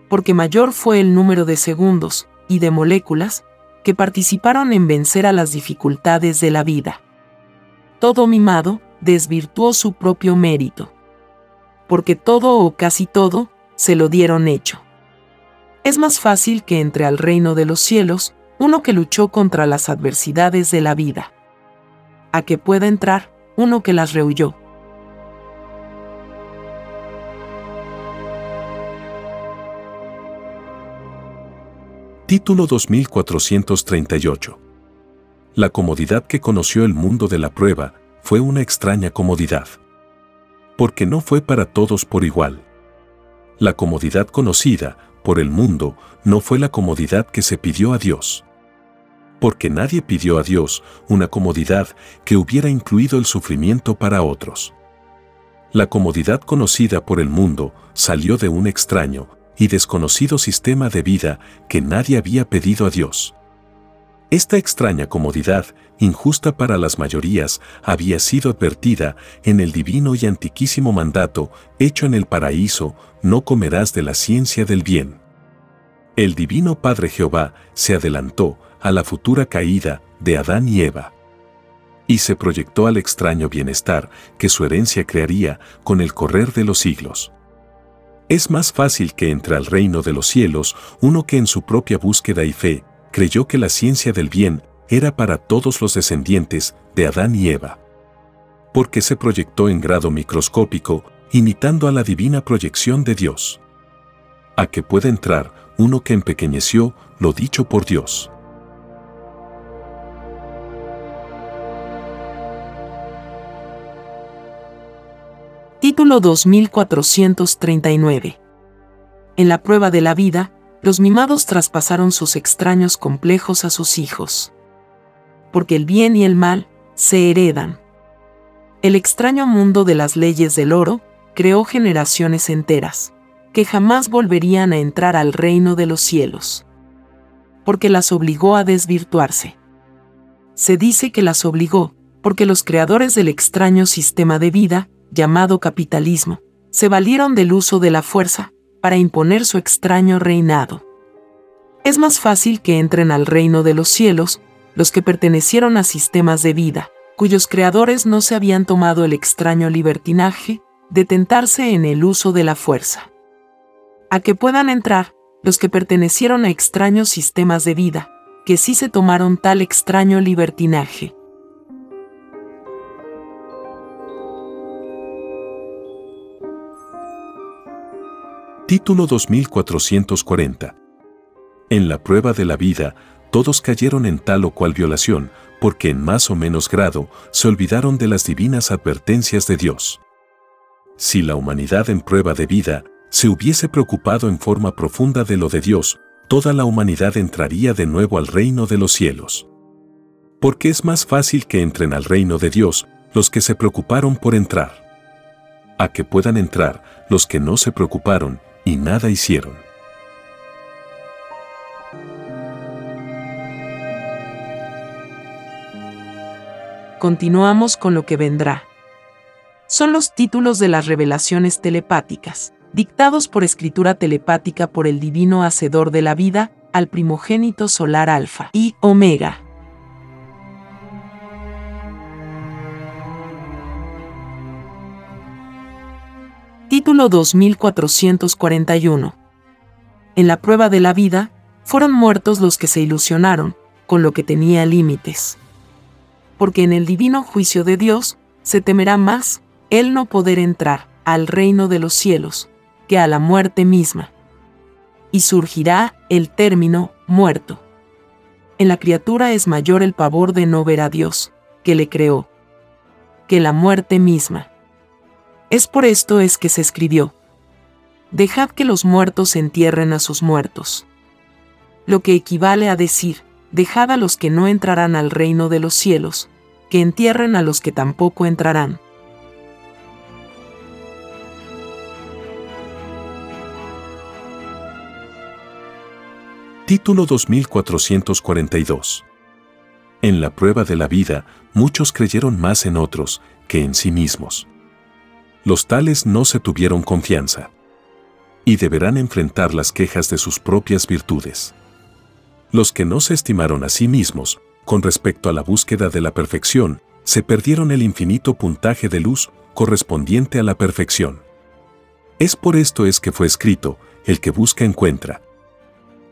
Porque mayor fue el número de segundos y de moléculas que participaron en vencer a las dificultades de la vida. Todo mimado desvirtuó su propio mérito. Porque todo o casi todo se lo dieron hecho. Es más fácil que entre al reino de los cielos uno que luchó contra las adversidades de la vida. A que pueda entrar uno que las rehuyó. Título 2438 La comodidad que conoció el mundo de la prueba fue una extraña comodidad. Porque no fue para todos por igual. La comodidad conocida por el mundo no fue la comodidad que se pidió a Dios. Porque nadie pidió a Dios una comodidad que hubiera incluido el sufrimiento para otros. La comodidad conocida por el mundo salió de un extraño y desconocido sistema de vida que nadie había pedido a Dios. Esta extraña comodidad, injusta para las mayorías, había sido advertida en el divino y antiquísimo mandato hecho en el paraíso, no comerás de la ciencia del bien. El divino Padre Jehová se adelantó a la futura caída de Adán y Eva. Y se proyectó al extraño bienestar que su herencia crearía con el correr de los siglos. Es más fácil que entre al reino de los cielos uno que en su propia búsqueda y fe creyó que la ciencia del bien era para todos los descendientes de Adán y Eva. Porque se proyectó en grado microscópico imitando a la divina proyección de Dios. A que puede entrar uno que empequeñeció lo dicho por Dios. Título 2439. En la prueba de la vida, los mimados traspasaron sus extraños complejos a sus hijos. Porque el bien y el mal se heredan. El extraño mundo de las leyes del oro creó generaciones enteras, que jamás volverían a entrar al reino de los cielos. Porque las obligó a desvirtuarse. Se dice que las obligó, porque los creadores del extraño sistema de vida, llamado capitalismo, se valieron del uso de la fuerza para imponer su extraño reinado. Es más fácil que entren al reino de los cielos los que pertenecieron a sistemas de vida, cuyos creadores no se habían tomado el extraño libertinaje de tentarse en el uso de la fuerza. A que puedan entrar los que pertenecieron a extraños sistemas de vida, que sí se tomaron tal extraño libertinaje. Título 2440. En la prueba de la vida, todos cayeron en tal o cual violación, porque en más o menos grado se olvidaron de las divinas advertencias de Dios. Si la humanidad en prueba de vida se hubiese preocupado en forma profunda de lo de Dios, toda la humanidad entraría de nuevo al reino de los cielos. Porque es más fácil que entren al reino de Dios los que se preocuparon por entrar. A que puedan entrar los que no se preocuparon y nada hicieron. Continuamos con lo que vendrá. Son los títulos de las revelaciones telepáticas, dictados por escritura telepática por el divino hacedor de la vida, al primogénito solar alfa y omega. Título 2441. En la prueba de la vida, fueron muertos los que se ilusionaron, con lo que tenía límites. Porque en el divino juicio de Dios, se temerá más el no poder entrar al reino de los cielos, que a la muerte misma. Y surgirá el término muerto. En la criatura es mayor el pavor de no ver a Dios, que le creó, que la muerte misma. Es por esto es que se escribió, Dejad que los muertos entierren a sus muertos. Lo que equivale a decir, dejad a los que no entrarán al reino de los cielos, que entierren a los que tampoco entrarán. Título 2442 En la prueba de la vida, muchos creyeron más en otros que en sí mismos los tales no se tuvieron confianza. Y deberán enfrentar las quejas de sus propias virtudes. Los que no se estimaron a sí mismos, con respecto a la búsqueda de la perfección, se perdieron el infinito puntaje de luz correspondiente a la perfección. Es por esto es que fue escrito, el que busca encuentra.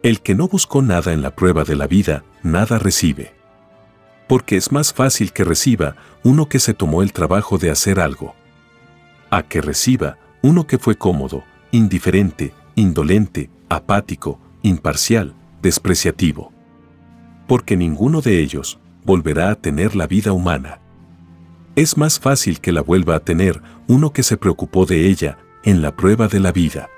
El que no buscó nada en la prueba de la vida, nada recibe. Porque es más fácil que reciba uno que se tomó el trabajo de hacer algo a que reciba uno que fue cómodo, indiferente, indolente, apático, imparcial, despreciativo. Porque ninguno de ellos volverá a tener la vida humana. Es más fácil que la vuelva a tener uno que se preocupó de ella en la prueba de la vida.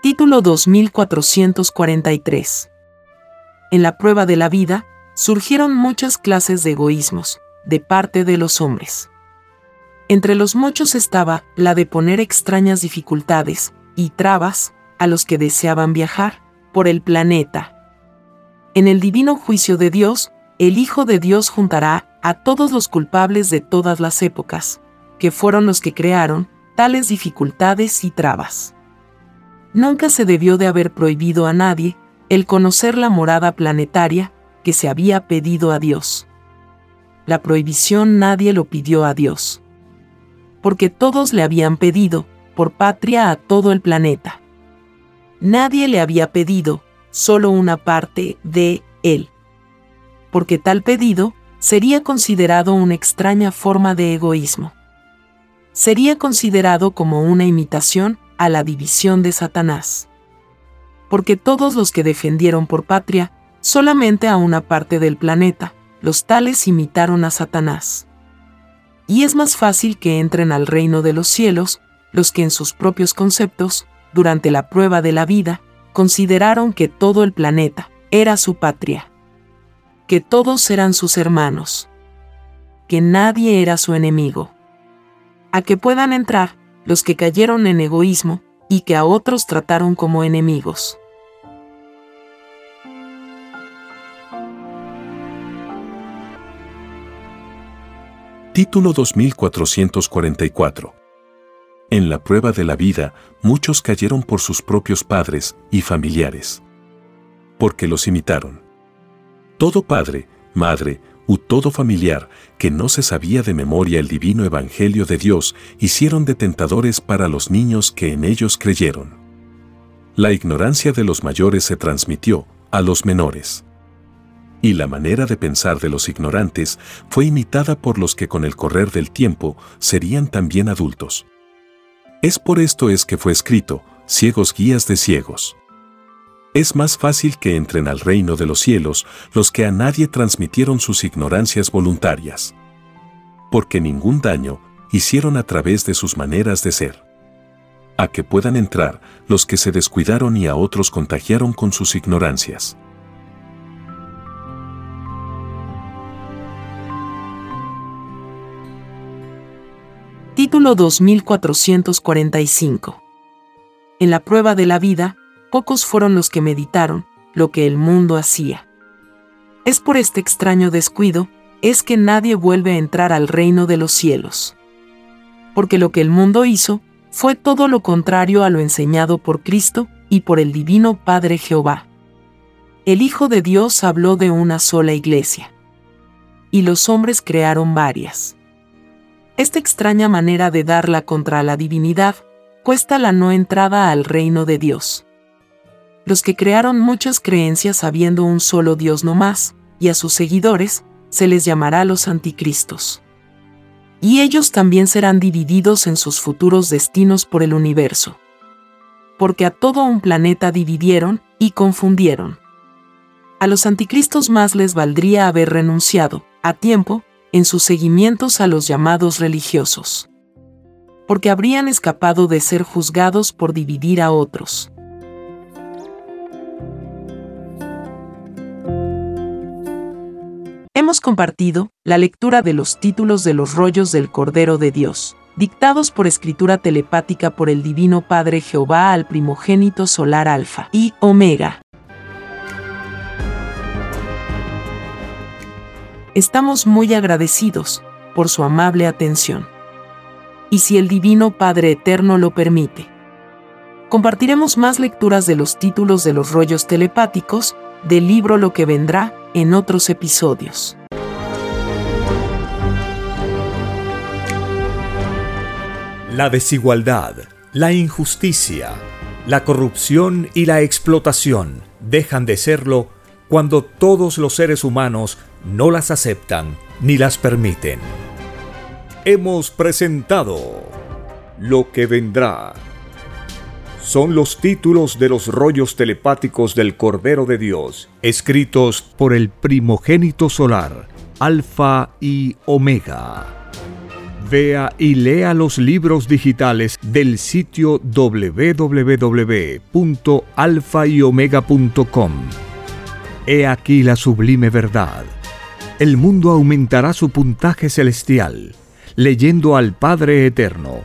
Título 2443 en la prueba de la vida, surgieron muchas clases de egoísmos, de parte de los hombres. Entre los muchos estaba la de poner extrañas dificultades y trabas a los que deseaban viajar por el planeta. En el divino juicio de Dios, el Hijo de Dios juntará a todos los culpables de todas las épocas, que fueron los que crearon tales dificultades y trabas. Nunca se debió de haber prohibido a nadie el conocer la morada planetaria que se había pedido a Dios. La prohibición nadie lo pidió a Dios. Porque todos le habían pedido, por patria a todo el planeta. Nadie le había pedido, solo una parte de él. porque tal pedido sería considerado una extraña forma de egoísmo. Sería considerado como una imitación a la división de Satanás. Porque todos los que defendieron por patria solamente a una parte del planeta, los tales imitaron a Satanás. Y es más fácil que entren al reino de los cielos los que en sus propios conceptos, durante la prueba de la vida, consideraron que todo el planeta era su patria, que todos eran sus hermanos, que nadie era su enemigo. A que puedan entrar los que cayeron en egoísmo y que a otros trataron como enemigos. Título 2444 En la prueba de la vida, muchos cayeron por sus propios padres y familiares. Porque los imitaron. Todo padre, madre, u todo familiar que no se sabía de memoria el divino evangelio de Dios hicieron de tentadores para los niños que en ellos creyeron. La ignorancia de los mayores se transmitió a los menores y la manera de pensar de los ignorantes fue imitada por los que con el correr del tiempo serían también adultos. Es por esto es que fue escrito, ciegos guías de ciegos. Es más fácil que entren al reino de los cielos los que a nadie transmitieron sus ignorancias voluntarias. Porque ningún daño hicieron a través de sus maneras de ser. A que puedan entrar los que se descuidaron y a otros contagiaron con sus ignorancias. Título 2445. En la prueba de la vida, pocos fueron los que meditaron lo que el mundo hacía. Es por este extraño descuido, es que nadie vuelve a entrar al reino de los cielos. Porque lo que el mundo hizo fue todo lo contrario a lo enseñado por Cristo y por el Divino Padre Jehová. El Hijo de Dios habló de una sola iglesia. Y los hombres crearon varias. Esta extraña manera de darla contra la divinidad cuesta la no entrada al reino de Dios. Los que crearon muchas creencias habiendo un solo Dios no más, y a sus seguidores, se les llamará los anticristos. Y ellos también serán divididos en sus futuros destinos por el universo. Porque a todo un planeta dividieron y confundieron. A los anticristos más les valdría haber renunciado, a tiempo, en sus seguimientos a los llamados religiosos. Porque habrían escapado de ser juzgados por dividir a otros. Hemos compartido la lectura de los títulos de los rollos del Cordero de Dios, dictados por escritura telepática por el Divino Padre Jehová al primogénito solar Alfa y Omega. Estamos muy agradecidos por su amable atención. Y si el Divino Padre Eterno lo permite, compartiremos más lecturas de los títulos de los rollos telepáticos del libro Lo que vendrá en otros episodios. La desigualdad, la injusticia, la corrupción y la explotación dejan de serlo cuando todos los seres humanos no las aceptan ni las permiten. Hemos presentado Lo que vendrá. Son los títulos de los rollos telepáticos del Cordero de Dios, escritos por el primogénito solar, Alfa y Omega. Vea y lea los libros digitales del sitio www.alfayomega.com. He aquí la sublime verdad el mundo aumentará su puntaje celestial, leyendo al Padre Eterno,